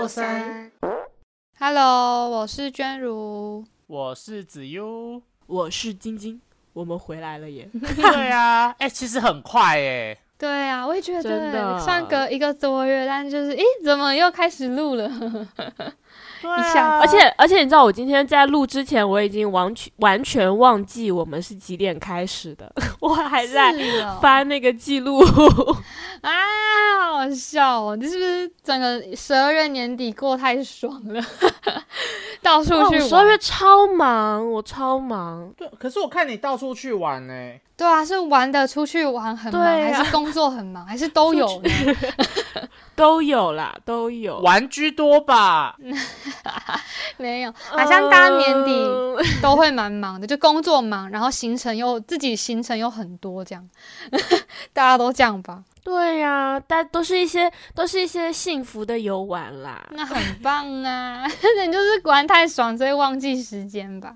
过三。Hello，我是娟如。我是子悠。我是晶晶，我们回来了耶！对啊，哎、其实很快哎、对啊，我也觉得真的上隔一个多月，但就是咦，怎么又开始录了？对一下啊，而且而且，你知道我今天在录之前，我已经完全完全忘记我们是几点开始的，我还在翻那个记录。啊，好好笑哦！你是不是整个十二月年底过太爽了？到处去玩。十二月超忙，我超忙。对，可是我看你到处去玩呢、对啊，是玩的出去玩很忙，啊还是工作很忙，还是都有呢？都有啦，都有。玩居多吧？没有，好像大家年底呃都会蛮忙的，就工作忙，然后行程又自己行程又很多，这样，大家都这样吧？对呀、但都是一些都是一些幸福的游玩啦。那很棒啊！你就是玩太爽，所以忘记时间吧？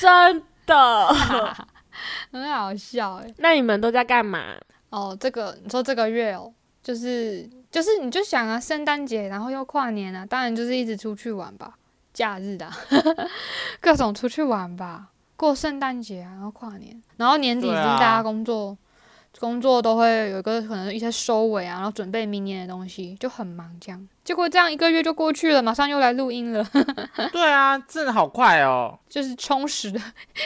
真的。很好笑哎。那你们都在干嘛？哦，这个你说这个月哦，就是就是你就想啊，圣诞节，然后又跨年啊，当然就是一直出去玩吧，假日的啊、各种出去玩吧，过圣诞节啊，然后跨年，然后年底是大家工作。工作都会有一个可能一些收尾啊，然后准备明年的东西，就很忙这样。结果这样一个月就过去了，马上又来录音了，对啊，真的好快哦。就是充实的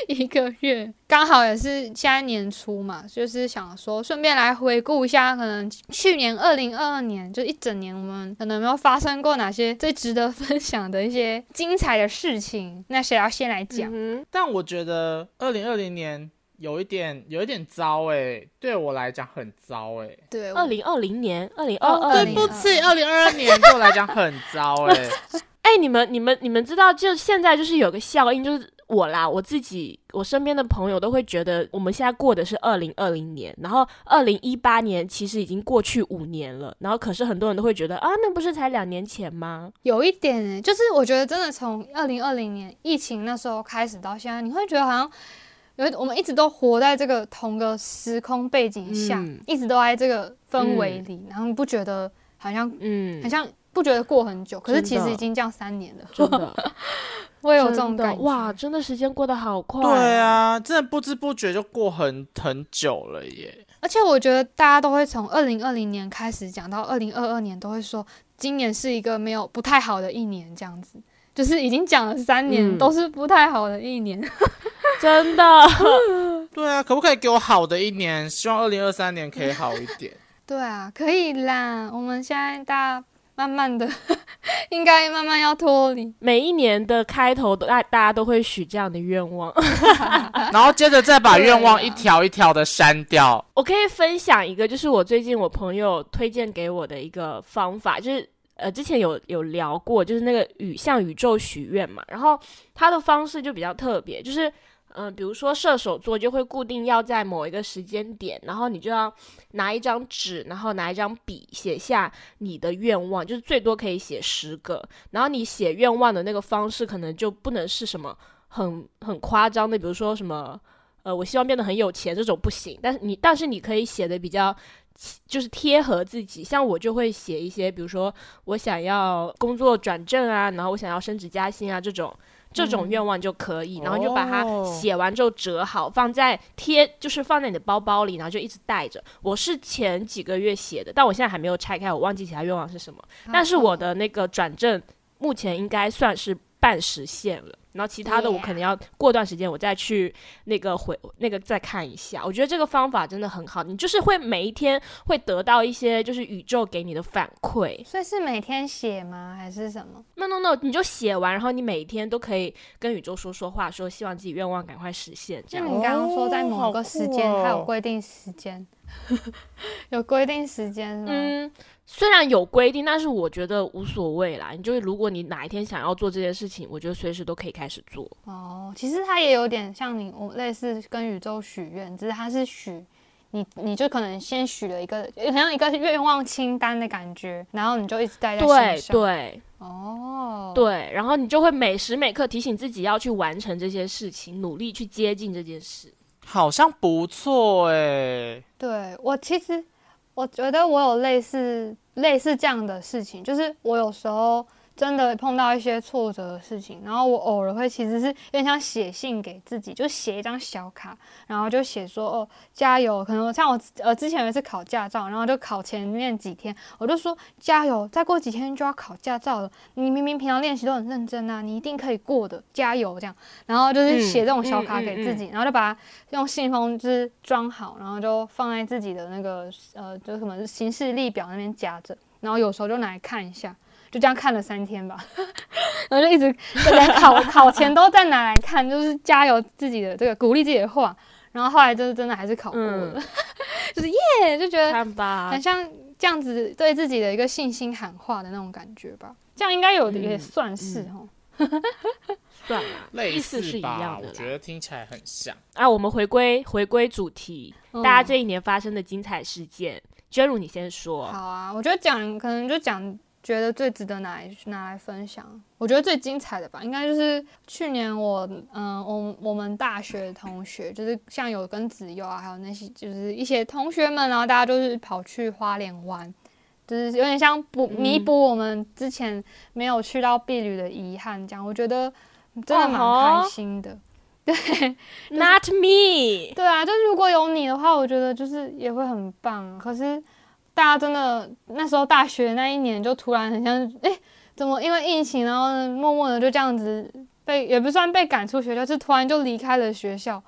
一个月，刚好也是现在年初嘛，就是想说顺便来回顾一下，可能去年二零二二年就一整年，我们可能没有发生过哪些最值得分享的一些精彩的事情？那谁要先来讲？嗯但我觉得二零二零年有一点有一点糟哎、对我来讲很糟哎、对，哼，二零二零年，二零二哦二对。不起，二零二二年对我来讲很糟哎、哎、你们、你们、你们知道，就现在就是有个效应，就是我啦，我自己，我身边的朋友都会觉得，我们现在过的是二零二零年，然后二零一八年其实已经过去五年了，然后可是很多人都会觉得啊，那不是才两年前吗？有一点诶、就是我觉得真的从二零二零年疫情那时候开始到现在，你会觉得好像有我们一直都活在这个同个时空背景下，嗯。一直都在这个氛围里，然后不觉得好像嗯。好，像不觉得过很久，可是其实已经这样三年了，真的，我也有这种感觉。哇，真的时间过得好快、对，啊，真的不知不觉就过很很久了耶。而且我觉得大家都会从二零二零年开始讲到二零二二年，都会说今年是一个没有不太好的一年，这样子。就是已经讲了三年，嗯都是不太好的一年。真的，对啊，可不可以给我好的一年？希望二零二三年可以好一点。对啊，可以啦。我们现在大家慢慢的，应该慢慢要脱离。每一年的开头都大大家都会许这样的愿望。然后接着再把愿望一条一条的删掉。我可以分享一个，就是我最近我朋友推荐给我的一个方法，就是呃之前有有聊过，就是那个宇向宇宙许愿嘛，然后他的方式就比较特别，就是嗯、比如说射手座就会固定要在某一个时间点，然后你就要拿一张纸，然后拿一张笔写下你的愿望，就是最多可以写十个，然后你写愿望的那个方式可能就不能是什么很很夸张的，比如说什么。呃，我希望变得很有钱，这种不行。但是你，但是你可以写的比较，就是贴合自己。像我就会写一些，比如说我想要工作转正啊，然后我想要升职加薪啊，这种这种嗯愿望就可以。然后你就把它哦写完之后折好，放在贴，就是放在你的包包里，然后就一直带着。我是前几个月写的，但我现在还没有拆开，我忘记其他愿望是什么。但是我的那个转正目前应该算是半实现了，然后其他的我可能要过段时间我再去那个回那个再看一下。我觉得这个方法真的很好，你就是会每一天会得到一些就是宇宙给你的反馈。所以是每天写吗？还是什么？no no no，你就写完，然后你每一天都可以跟宇宙说说话，说希望自己愿望赶快实现，这样。就你刚刚说在某个时间，哦哦还有规定时间，有规定时间吗？嗯，虽然有规定，但是我觉得无所谓啦。你就是如果你哪一天想要做这件事情，我觉得随时都可以开始做。哦，其实它也有点像你，我类似跟宇宙许愿，只是它是许你，你就可能先许了一个，很像一个愿望清单的感觉，然后你就一直带在对心上。对哦，对，然后你就会每时每刻提醒自己要去完成这些事情，努力去接近这件事。好像不错哎。对我其实我觉得我有类似类似这样的事情，就是我有时候。真的碰到一些挫折的事情，然后我偶尔会其实是有点想写信给自己，就写一张小卡，然后就写说哦加油，可能像我呃之前有一次考驾照，然后就考前面几天，我就说加油，再过几天就要考驾照了，你明明平常练习都很认真啊，你一定可以过的，加油这样，然后就是写这种小卡给自己，然后就把它用信封就是装好，然后就放在自己的那个呃就什么行事历表那边夹着，然后有时候就拿来看一下。就这样看了三天吧，然后就一直连考考前都在拿来看，就是加油自己的这个鼓励自己的话，然后后来就是真的还是考过了，就是耶，就觉得很像这样子对自己的一个信心喊话的那种感觉吧，这样应该有的也算是哦，算了，类似是一样的，我觉得听起来很像。啊。我们回归回归主题，大家这一年发生的精彩事件，娟如你先说。好啊，我觉得讲可能就讲。觉得最值得拿来拿来分享，我觉得最精彩的吧，应该就是去年我，嗯，我我们大学同学，就是像有跟子悠啊，还有那些就是一些同学们，然后大家就是跑去花莲玩，就是有点像补弥补我们之前没有去到碧旅的遗憾，这样我觉得真的蛮开心的。对，Not me。对啊，就如果有你的话，我觉得就是也会很棒。可是。大家真的那时候大学那一年就突然很像，哎，怎么因为疫情，然后默默的就这样子被也不算被赶出学校，是突然就离开了学校，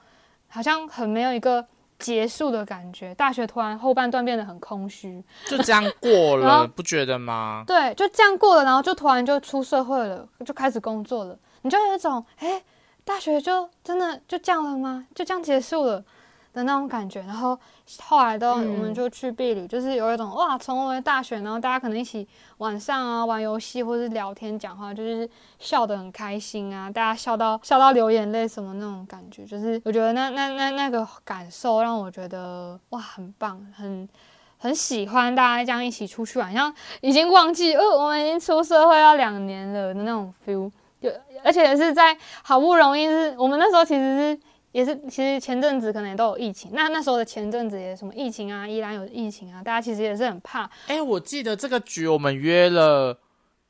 好像很没有一个结束的感觉。大学突然后半段变得很空虚，就这样过了，不觉得吗？对，就这样过了，然后就突然就出社会了，就开始工作了，你就有一种，哎，大学就真的就这样了吗？就这样结束了？的那种感觉，然后后来都我们就去避旅，就是有一种哇，重回大学，然后大家可能一起晚上啊玩游戏或是聊天讲话，就是笑得很开心啊，大家笑到笑到流眼泪什么那种感觉，就是我觉得那那那那个感受让我觉得哇很棒，很很喜欢大家这样一起出去玩，像已经忘记呃我们已经出社会要两年了的那种 feel，就而且是在好不容易是我们那时候其实是。也是，其实前阵子可能也都有疫情。那那时候的前阵子也什么疫情啊，依然有疫情啊，大家其实也是很怕。哎，我记得这个局我们约了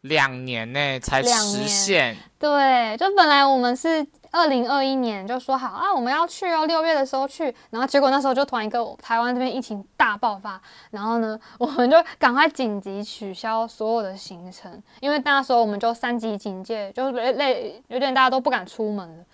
两年呢，才实现。对，就本来我们是二零二一年就说好啊，我们要去哦，六月的时候去。然后结果那时候就突然一个台湾这边疫情大爆发，然后呢，我们就赶快紧急取消所有的行程，因为那时候我们就三级警戒，就是累有点大家都不敢出门了。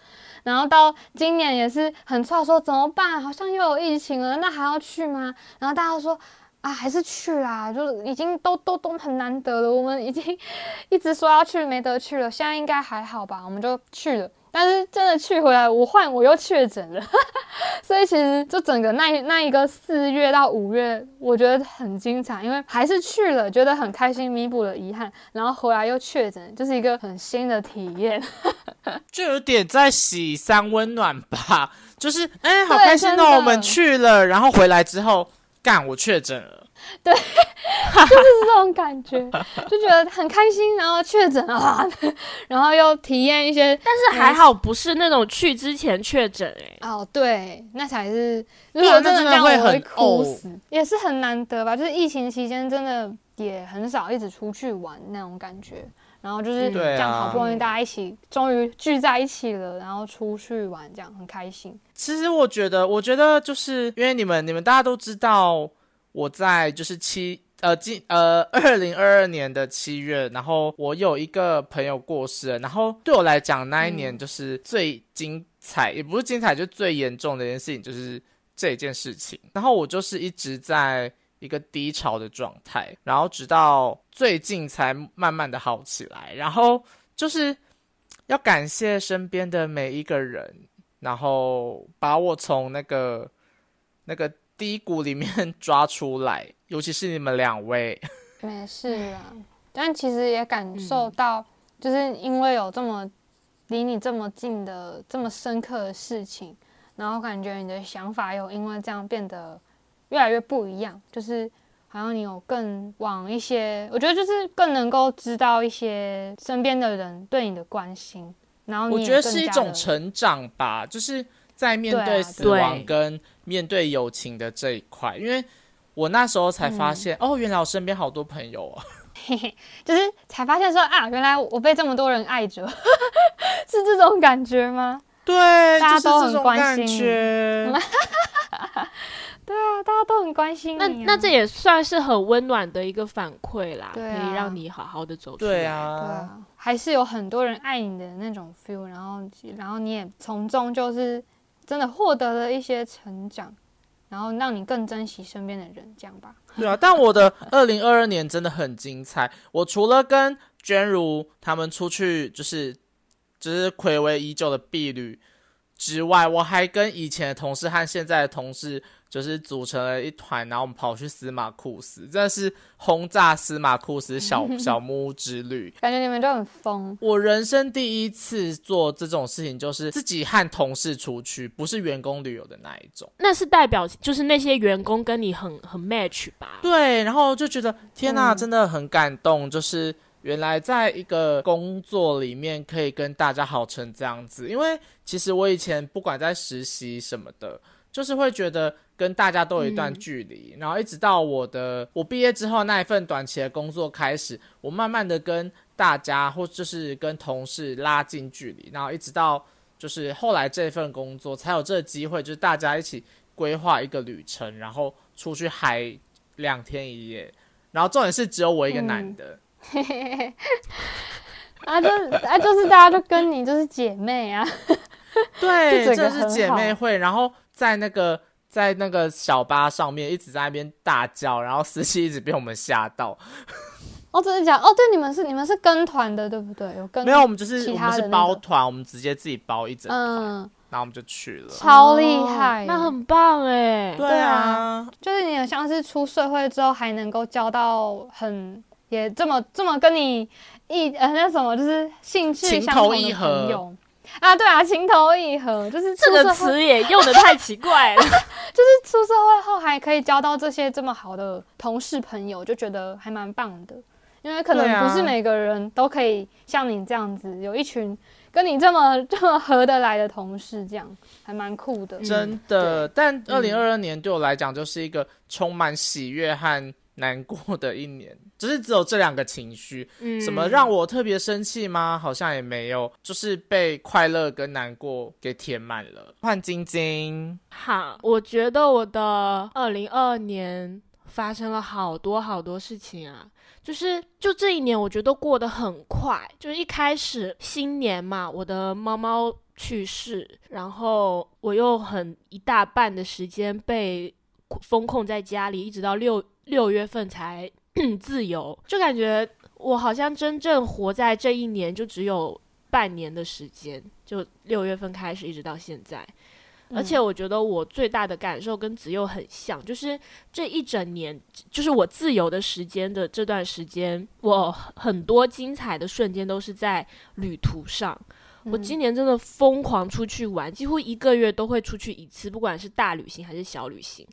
然后到今年也是很差，说怎么办？好像又有疫情了，那还要去吗？然后大家说啊，还是去啦，就是已经都都都很难得了，我们已经 一直说要去，没得去了，现在应该还好吧？我们就去了。但是真的去回来，我换我又确诊了，所以其实就整个那那一个四月到五月，我觉得很精彩，因为还是去了，觉得很开心，弥补了遗憾，然后回来又确诊，就是一个很新的体验，就有点在洗三温暖吧，就是哎，好开心哦，我们去了，然后回来之后，干我确诊了。对，就是这种感觉，就觉得很开心，然后确诊啊，然后又体验一些，但是还好不是那种去之前确诊哎。哦，对，那才是，如果真的这样我会哭死，也是很难得吧？就是疫情期间真的也很少一直出去玩那种感觉，然后就是这样好不容易大家一起终于聚在一起了，然后出去玩这样很开心。其实我觉得，我觉得就是因为你们，你们大家都知道。我在就是七呃今呃二零二二年的七月，然后我有一个朋友过世了，然后对我来讲那一年就是最精彩，也不是精彩，就最严重的一件事情就是这件事情。然后我就是一直在一个低潮的状态，然后直到最近才慢慢的好起来。然后就是要感谢身边的每一个人，然后把我从那个那个。低谷里面抓出来，尤其是你们两位，没事啊。但其实也感受到，就是因为有这么离你这么近的这么深刻的事情，然后感觉你的想法有因为这样变得越来越不一样，就是好像你有更往一些，我觉得就是更能够知道一些身边的人对你的关心，然后我觉得是一种成长吧，就是在面对死亡跟。面对友情的这一块，因为我那时候才发嗯现，哦，原来我身边好多朋友哦。嘿嘿，就是才发现说啊，原来我被这么多人爱着，是这种感觉吗？对，大家都很关心。对啊，大家都很关心你、那啊。那这也算是很温暖的一个反馈啦，可以让你好好的走出来。对啊，还是有很多人爱你的那种 feel，然后然后你也从中就是真的获得了一些成长，然后让你更珍惜身边的人，这样吧。对啊。但我的二零二二年真的很精彩。我除了跟娟如他们出去，就是就是暌违已久的婢女之外，我还跟以前的同事和现在的同事，就是组成了一团，然后我们跑去司马库斯，真的是轰炸司马库斯小 小木屋之旅。感觉你们都很疯，我人生第一次做这种事情，就是自己和同事出去，不是员工旅游的那一种。那是代表就是那些员工跟你很很 match 吧？对，然后就觉得天呐，嗯真的很感动，就是原来在一个工作里面可以跟大家好成这样子。因为其实我以前不管在实习什么的，就是会觉得跟大家都有一段嗯。距离，然后一直到我的我毕业之后那一份短期的工作开始，我慢慢的跟大家或就是跟同事拉近距离，然后一直到就是后来这份工作才有这个机会，就是大家一起规划一个旅程，然后出去嗨两天一夜，然后重点是只有我一个男的，啊，就啊，就是大家就跟你就是姐妹啊，对，就是姐妹会，然后在那个在那个小巴上面一直在那边大叫，然后司机一直被我们吓到。哦，真的假的？哦，对，你们是你们是跟团的，对不对？有跟没有，我们就是其我们是包团，我们直接自己包一整团，嗯，然后我们就去了。超厉害，哦那很棒哎。对对啊，就是你很像是出社会之后还能够交到很也这么这么跟你一呃那什么就是兴趣情相同的投意合朋友啊，对啊，情投意合，就是这个词也用的太奇怪了。就是出社会后还可以交到这些这么好的同事朋友，就觉得还蛮棒的。因为可能不是每个人都可以像你这样子，有一群跟你这么这么合得来的同事，这样还蛮酷的。真的。但二零二二年对我来讲就是一个充满喜悦和难过的一年，就是只有这两个情绪。嗯什么让我特别生气吗？好像也没有，就是被快乐跟难过给填满了。换晶晶，好，我觉得我的二零二二年发生了好多好多事情啊，就是就这一年，我觉得过得很快。就是一开始新年嘛，我的猫猫去世，然后我又很一大半的时间被封控在家里，一直到六六月份才 自由，就感觉我好像真正活在这一年就只有半年的时间，就六月份开始一直到现在。而且我觉得我最大的感受跟子佑很像，就是这一整年，就是我自由的时间的这段时间，我很多精彩的瞬间都是在旅途上。我今年真的疯狂出去玩，几乎一个月都会出去一次，不管是大旅行还是小旅行。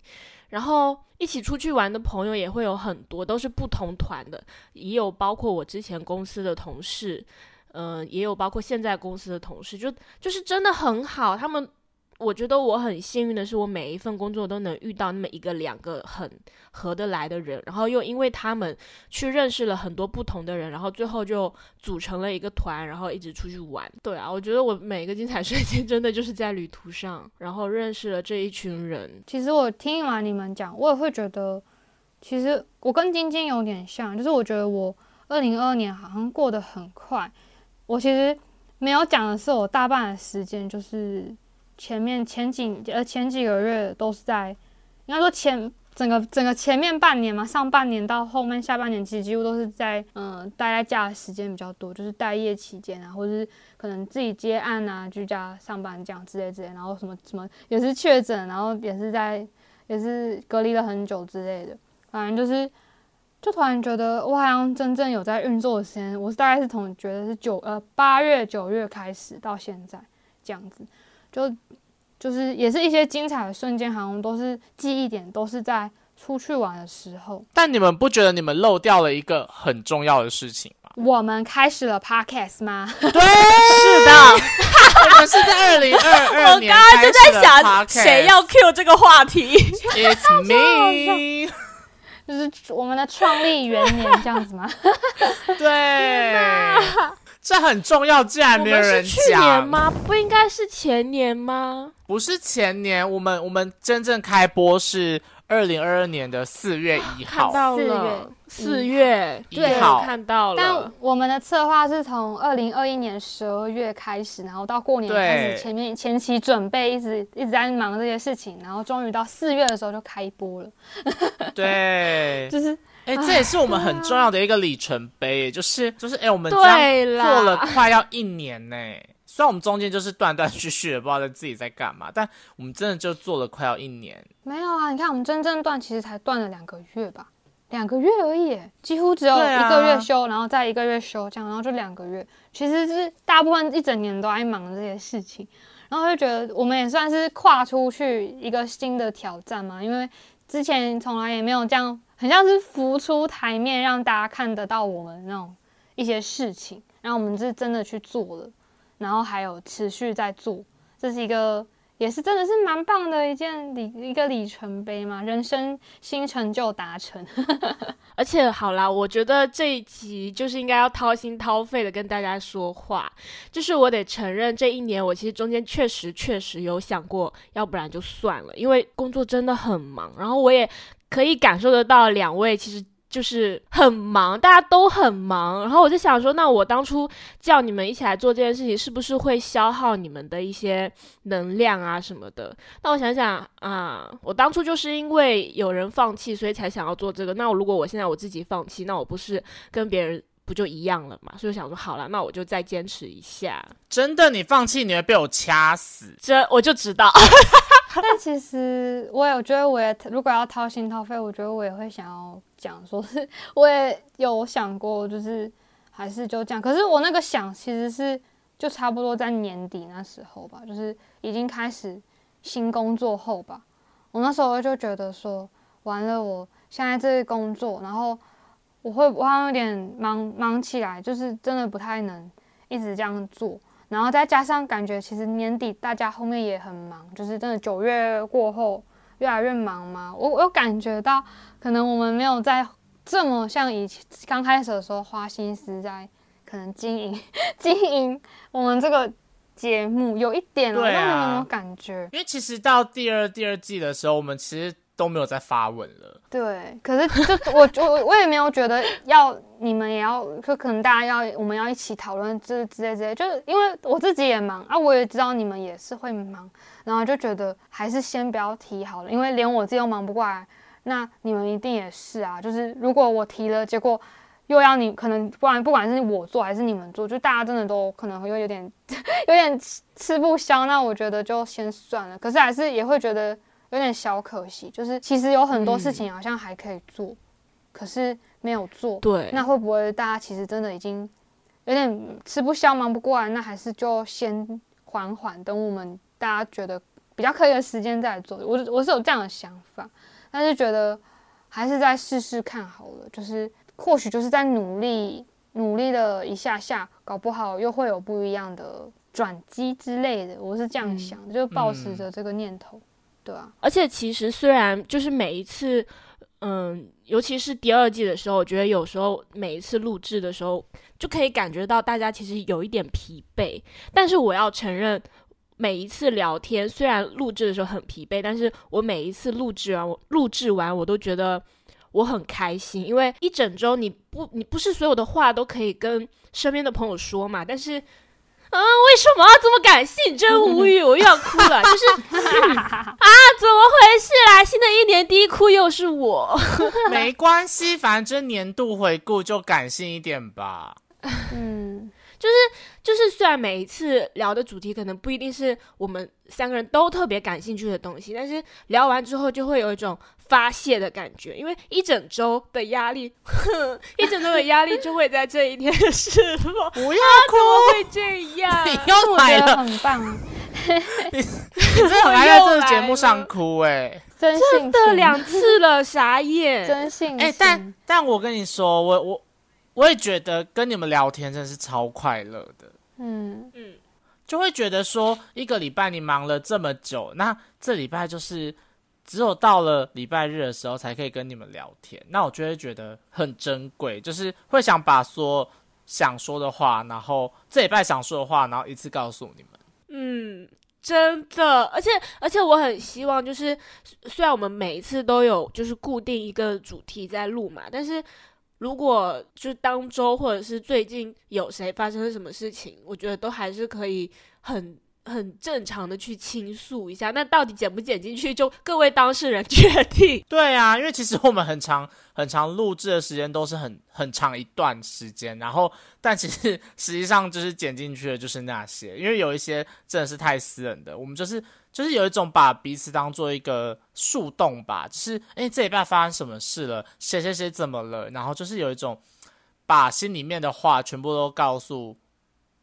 然后一起出去玩的朋友也会有很多，都是不同团的，也有包括我之前公司的同事，嗯、也有包括现在公司的同事，就就是真的很好。他们，我觉得我很幸运的是，我每一份工作都能遇到那么一个两个很合得来的人，然后又因为他们去认识了很多不同的人，然后最后就组成了一个团，然后一直出去玩。对啊，我觉得我每一个精彩瞬间真的就是在旅途上，然后认识了这一群人。其实我听完你们讲，我也会觉得，其实我跟晶晶有点像，就是我觉得我二零二二年好像过得很快。我其实没有讲的是，我大半的时间就是前面前几呃前几个月都是在，应该说前整个整个前面半年嘛，上半年到后面下半年，其实几乎都是在嗯、待在家的时间比较多，就是待业期间啊，或者是可能自己接案啊，居家上班这样之类之类，然后什么什么也是确诊，然后也是在也是隔离了很久之类的，反正就是就突然觉得我好像真正有在运作的时间，我是大概是从觉得是九呃八月九月开始到现在这样子，就就是也是一些精彩的瞬间，好像都是记忆点都是在出去玩的时候。但你们不觉得你们漏掉了一个很重要的事情吗？我们开始了 podcast 吗？对，是的，我们是在二零二二年我刚刚就在想谁要 Q 这个话题。It's me。就是我们的创立元年这样子吗？对，这很重要，竟然没有人们是去年。吗？不应该是前年吗？不是前年，我们我们真正开播是二零二二年的四月一号。看到四了月，四月一对号看到了但。我们的策划是从二零二一年十二月开始，然后到过年开始，前面前期准备一直一直在忙这些事情，然后终于到四月的时候就开播了，对，就是哎、这也是我们很重要的一个里程碑，就是就是哎、我们这样对，做了快要一年呢。虽然我们中间就是断断续续的，不知道在自己在干嘛，但我们真的就做了快要一年。没有啊。你看我们真正断其实才断了两个月吧，两个月而已耶，几乎只有一个月休，然后再一个月休这样，然后就两个月。其实是大部分一整年都在忙这些事情，然后就觉得我们也算是跨出去一个新的挑战嘛，因为之前从来也没有这样，很像是浮出台面，让大家看得到我们那种一些事情，然后我们是真的去做了，然后还有持续在做，这是一个也是真的是蛮棒的一件里一个里程碑嘛，人生新成就达成。而且好啦，我觉得这一集就是应该要掏心掏肺的跟大家说话。就是我得承认，这一年我其实中间确实确实有想过，要不然就算了，因为工作真的很忙。然后我也可以感受得到两位其实。就是很忙，大家都很忙，然后我就想说，那我当初叫你们一起来做这件事情，是不是会消耗你们的一些能量啊什么的？那我想想啊，我当初就是因为有人放弃，所以才想要做这个。那我如果我现在我自己放弃，那我不是跟别人不就一样了嘛？所以我想说，好了，那我就再坚持一下。真的，你放弃你会被我掐死。这我就知道，但其实我有觉得，我也如果要掏心掏肺，我觉得我也会想要讲，说是我也有想过，就是还是就这样。可是我那个想其实是就差不多在年底那时候吧，就是已经开始新工作后吧。我那时候就觉得说，完了，我现在这个工作，然后我会我好像有点忙忙起来，就是真的不太能一直这样做。然后再加上感觉，其实年底大家后面也很忙，就是真的九月过后越来越忙嘛。我我有感觉到，可能我们没有在这么像以前刚开始的时候花心思在可能经营 经营我们这个节目，有一点哦，对啊那你有没有感觉？因为其实到第二第二季的时候，我们其实都没有再发文了。对，可是就我我我也没有觉得要你们也要，就可能大家要我们要一起讨论这之类之类，就是因为我自己也忙啊，我也知道你们也是会忙，然后就觉得还是先不要提好了，因为连我自己都忙不过来，那你们一定也是啊，就是如果我提了，结果又要你可能不管不管是我做还是你们做，就大家真的都可能会有点 有点吃吃不消，那我觉得就先算了，可是还是也会觉得。有点小可惜，就是其实有很多事情好像还可以做，可是没有做。对，那会不会大家其实真的已经有点吃不消、忙不过来？那还是就先缓缓，等我们大家觉得比较可以的时间再来做。我我是有这样的想法，但是觉得还是再试试看好了。就是或许就是在努力努力的一下下，搞不好又会有不一样的转机之类的。我是这样想的，就抱持着这个念头。对啊，而且其实虽然就是每一次，嗯，尤其是第二季的时候，我觉得有时候每一次录制的时候，就可以感觉到大家其实有一点疲惫。但是我要承认，每一次聊天虽然录制的时候很疲惫，但是我每一次录制完，我录制完我都觉得我很开心，因为一整周你不你不是所有的话都可以跟身边的朋友说嘛，但是。啊，为什么要这么感性？真无语，我又要哭了。就是 啊，怎么回事啦？新的一年第一哭又是我。没关系，反正年度回顾就感性一点吧。嗯，就是就是虽然每一次聊的主题可能不一定是我们三个人都特别感兴趣的东西，但是聊完之后就会有一种发泄的感觉，因为一整周的压力，哼，一整周的压力就会在这一天释放。不要怎么会这样？你又来了，很棒，你真的很爱在这个节目上哭哎、真的两次了，傻眼。真性情。哎、但但我跟你说，我我我也觉得跟你们聊天真的是超快乐的，嗯。嗯，就会觉得说一个礼拜你忙了这么久，那这礼拜就是只有到了礼拜日的时候才可以跟你们聊天，那我就会觉得很珍贵，就是会想把所有想说的话，然后这礼拜想说的话，然后一次告诉你们。嗯，真的，而且而且我很希望，就是虽然我们每一次都有就是固定一个主题在录嘛，但是如果就当周或者是最近有谁发生了什么事情，我觉得都还是可以很。很正常的去倾诉一下，那到底剪不剪进去，就各位当事人 决定。对啊，因为其实我们很长很长录制的时间都是很很长一段时间，然后但其实实际上就是剪进去的就是那些，因为有一些真的是太私人的，我们就是就是有一种把彼此当做一个树洞吧，就是哎这一半发生什么事了，谁谁谁怎么了，然后就是有一种把心里面的话全部都告诉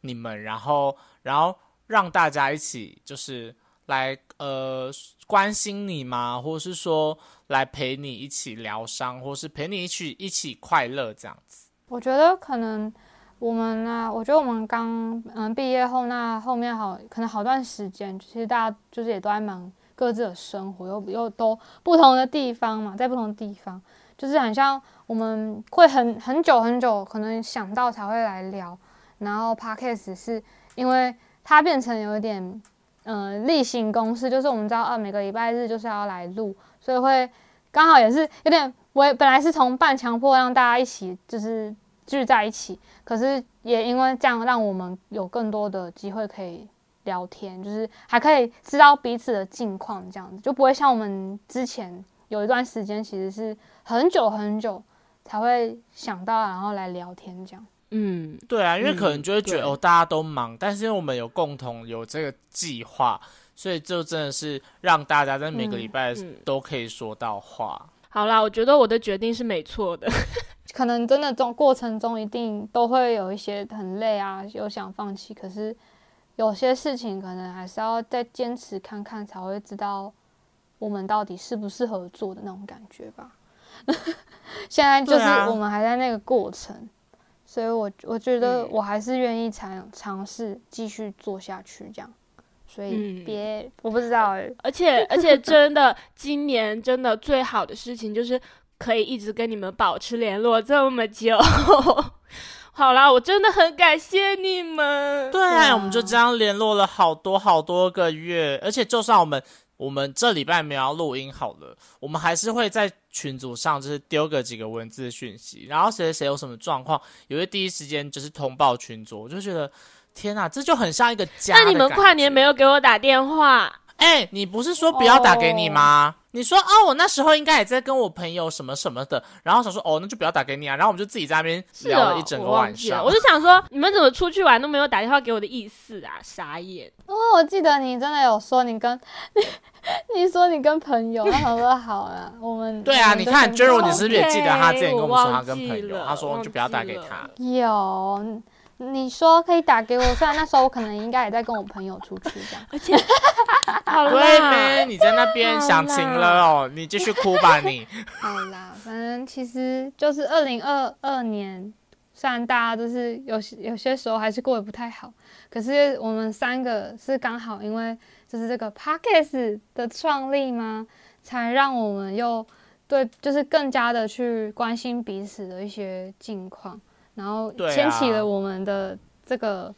你们，然后然后。让大家一起就是来呃关心你吗？或者是说来陪你一起疗伤，或是陪你一起一起快乐这样子。我觉得可能我们呢，我觉得我们刚嗯毕业后，那后面好可能好段时间，其实大家就是也都在忙各自的生活，又又都不同的地方嘛，在不同的地方，就是很像我们会很很久很久，可能想到才会来聊。然后 podcast 是因为。它变成有一点，嗯，例行公事，就是我们知道，啊，每个礼拜日就是要来录，所以会刚好也是有点，我本来是从半强迫让大家一起就是聚在一起，可是也因为这样，让我们有更多的机会可以聊天，就是还可以知道彼此的近况，这样子就不会像我们之前有一段时间，其实是很久很久才会想到，然后来聊天这样。嗯，对啊，因为可能就会觉得哦，大家都忙，但是因为我们有共同有这个计划，所以就真的是让大家在每个礼拜都可以说到话。好啦，我觉得我的决定是没错的。可能真的中过程中一定都会有一些很累啊，有想放弃，可是有些事情可能还是要再坚持看看，才会知道我们到底适不适合做的那种感觉吧。现在就是我们还在那个过程。所以，我我觉得我还是愿意尝尝试继续做下去，这样。所以别，我不知道哎。而且，而且，真的，今年真的最好的事情就是可以一直跟你们保持联络这么久。好啦，我真的很感谢你们。对，我们就这样联络了好多好多个月，而且就算我们。我们这礼拜没有录音好了，我们还是会在群组上就是丢个几个文字讯息，然后谁谁谁有什么状况，也会第一时间就是通报群组。我就觉得，天哪，这就很像一个家。那你们跨年没有给我打电话？哎，你不是说不要打给你吗？你说哦，我那时候应该也在跟我朋友什么什么的，然后想说哦，那就不要打给你啊。然后我们就自己在那边聊了一整个晚上。我就想说，你们怎么出去玩都没有打电话给我的意思啊？傻眼。哦，我记得你真的有说你跟你 你说你跟朋友，他说好了，我们对啊，你看 j e r o 你是不是也记得他之前跟我们说他跟朋友，他说就不要打给他。有。你说可以打给我，虽然那时候我可能应该也在跟我朋友出去这样，而且，对呗，你在那边想情了哦，你继续哭吧你。好啦，反正其实就是二零二二年，虽然大家都是有有些时候还是过得不太好，可是我们三个是刚好因为就是这个 podcast 的创立吗，才让我们又对就是更加的去关心彼此的一些近况。然后牵起了我们的这个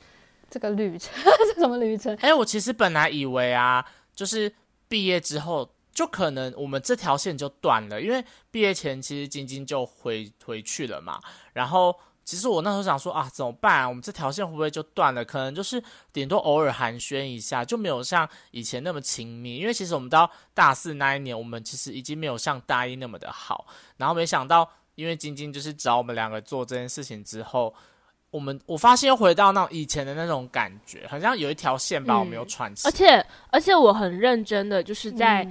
这个旅程，是什么旅程？哎，我其实本来以为啊，就是毕业之后就可能我们这条线就断了，因为毕业前其实晶晶就回回去了嘛。然后其实我那时候想说啊，怎么办？我们这条线会不会就断了？可能就是顶多偶尔寒暄一下，就没有像以前那么亲密。因为其实我们到大四那一年，我们其实已经没有像大一那么的好。然后没想到。因为晶晶就是找我们两个做这件事情之后，我们我发现又回到那种以前的那种感觉，好像有一条线把我们又串起。而且而且我很认真的，就是在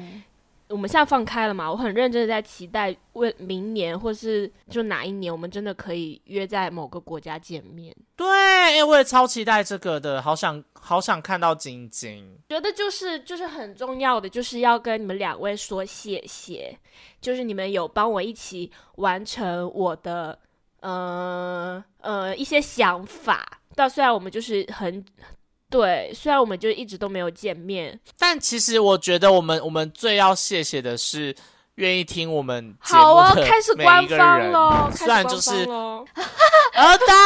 我们现在放开了嘛，我很认真的在期待为明年或是就哪一年，我们真的可以约在某个国家见面。对，我也超期待这个的，好想好想看到晶晶。觉得就是就是很重要的，就是要跟你们两位说谢谢。就是你们有帮我一起完成我的，呃呃一些想法。但虽然我们就是很对，虽然我们就一直都没有见面，但其实我觉得我们我们最要谢谢的是愿意听我们好哦，目的开始官方喽，虽然就是 呃，当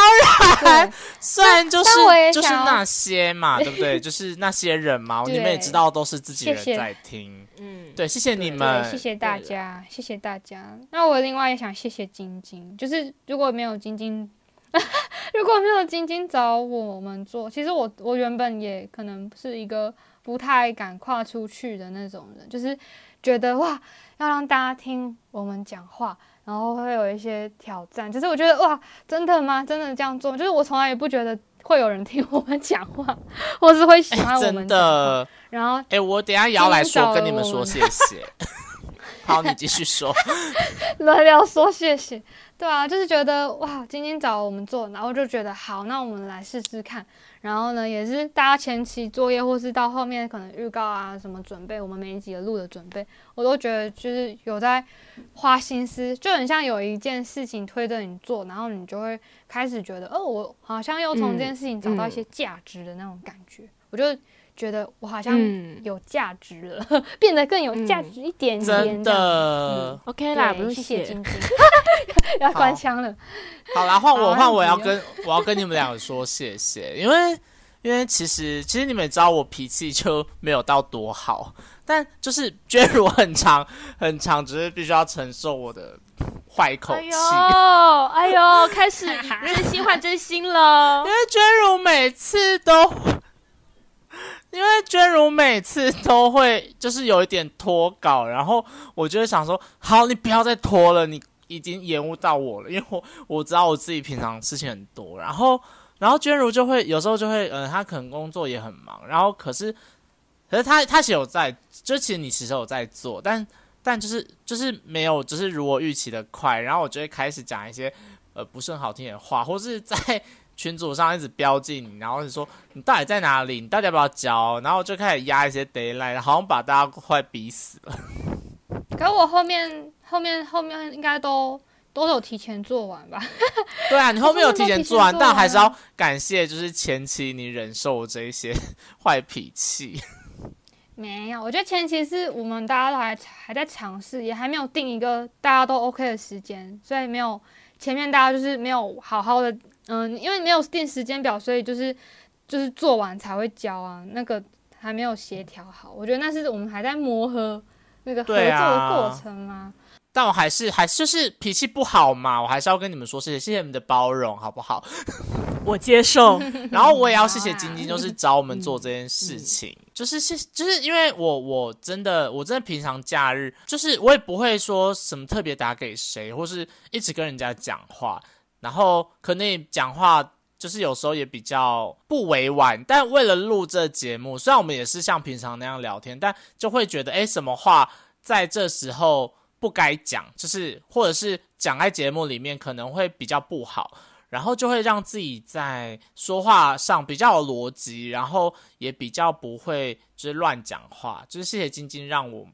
然对，虽然就是就是那些嘛，对不对？就是那些人嘛，你们也知道都是自己人在听。嗯，对，谢谢你对们对，，谢谢大家，谢谢大家。那我另外也想谢谢晶晶，就是如果没有晶晶，如果没有晶晶找我们做，其实我我原本也可能是一个不太敢跨出去的那种人，就是觉得哇，要让大家听我们讲话，然后会有一些挑战。就是我觉得哇，真的吗？真的这样做？就是我从来也不觉得会有人听我们讲话，或是会喜欢我真们讲话。的。然后哎，我等一下也要来说跟你们说谢谢。好，你继续说。轮流说谢谢，对啊，就是觉得哇，今天找我们做，然后就觉得好，那我们来试试看。然后呢，也是大家前期作业，或是到后面可能预告啊什么准备，我们每一集的录的准备，我都觉得就是有在花心思，就很像有一件事情推着你做，然后你就会开始觉得，哦，我好像又从这件事情找到一些价值的那种感觉，我就觉得我好像嗯有价值了，变得更有价值一点点，真的。，OK 啦，不，用谢晶晶，要关枪了。好啦，换我好换我要跟 我要跟你们两个说谢谢，因为因为其实其实你们也知道我脾气就没有到多好，但就是娟如很长很长，只是必须要承受我的坏口气。哎呦，哎呦，开始真心换真心了因。为娟如每次都，因为娟如每次都会就是有一点拖稿，然后我就会想说，好，你不要再拖了，你已经延误到我了，因为我我知道我自己平常事情很多，然后然后娟如就会有时候就会，嗯、她可能工作也很忙，然后可是可是她她其实有在，就其实你其实有在做，但但就是就是没有就是如我预期的快，然后我就会开始讲一些呃不是很好听的话，或是在群组上一直标记你，然后你说你到底在哪里，你到底要不要交，然后就开始压一些 d a y l i g h t 好像把大家快逼死了。可我后面后面后面应该都都有提前做完吧？对啊，你后面有提前做完但还是要感谢就是前期你忍受这一些 坏脾气。没有，我觉得前期是我们大家都还还在尝试，也还没有定一个大家都 OK 的时间，所以没有前面大家就是没有好好的，嗯，因为没有定时间表，所以就是就是做完才会交啊，那个还没有协调好，我觉得那是我们还在磨合那个合作的过程嘛。但我还是还是就是脾气不好嘛，我还是要跟你们说谢谢，谢谢你们的包容，好不好？我接受，然后我也要谢谢晶晶，就是找我们做这件事情，就是谢，就是因为我我真的我真的平常假日，就是我也不会说什么特别打给谁，或是一直跟人家讲话，然后可能也讲话就是有时候也比较不委婉，但为了录这节目，虽然我们也是像平常那样聊天，但就会觉得诶，什么话在这时候不该讲，就是或者是讲在节目里面可能会比较不好。然后就会让自己在说话上比较有逻辑，然后也比较不会就是乱讲话。就是谢谢晶晶让我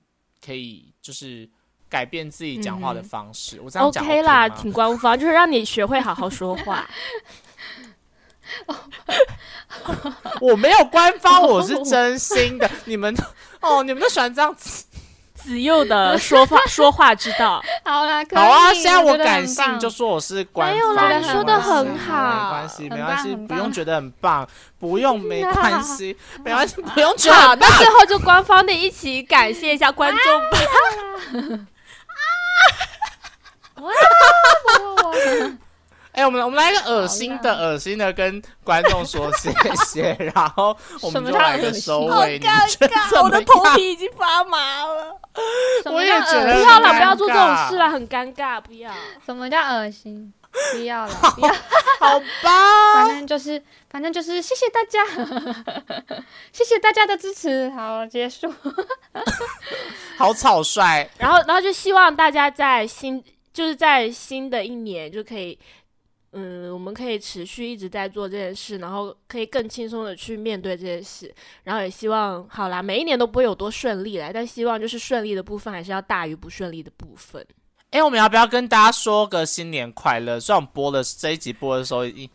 可以就是改变自己讲话的方式。我这样讲 OK 啦，吗挺官方，就是让你学会好好说话。我没有官方，我是真心的。你们哦，你们都喜欢这样子。子幼的说话 说话之道，好啦，可以好啊，现在我感性就说我是官方，没有啦你说的很好没关系，没关系，不用觉得很棒，不用没关系，没关系，不用觉得好，很棒那最后就官方的一起感谢一下观众吧。哎、我们我们来一个恶心的、恶心的，跟观众说谢谢，然后我们就来个收尾。你们觉得怎么我的头？皮已经发麻了。我也觉得不要了，不要做这种事了，很尴尬，不要。什么叫恶心？不要了，不要。好吧 反，正就是，反正就是，谢谢大家，谢谢大家的支持。好，结束。好草率。然后，然后就希望大家在新，就是在新的一年就可以，嗯，我们可以持续一直在做这件事，然后可以更轻松的去面对这件事。然后也希望，好啦，每一年都不会有多顺利啦，但希望就是顺利的部分还是要大于不顺利的部分。哎、我们要不要跟大家说个新年快乐？虽然我们播的这一集播的时候已经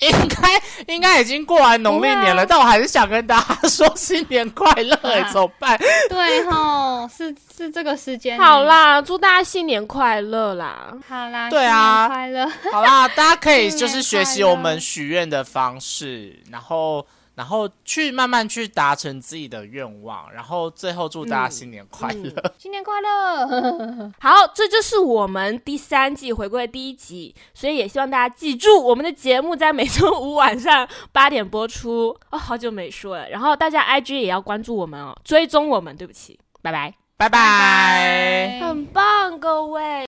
应该应该已经过完农历年了，啊但我还是想跟大家说新年快乐、怎么办？对吼，是是这个时间。好，啦，祝大家新年快乐啦！好啦，对啊快乐。好啦，大家可以就是学习我们许愿的方式，然后然后去慢慢去达成自己的愿望，然后最后祝大家嗯新年快乐。嗯新年快乐！好，这就是我们第三季回归的第一集，所以也希望大家记住，我们的节目在每周五晚上八点播出。哦，好久没说了，然后大家 IG 也要关注我们哦，追踪我们。对不起，拜拜，拜拜。拜很棒，各位。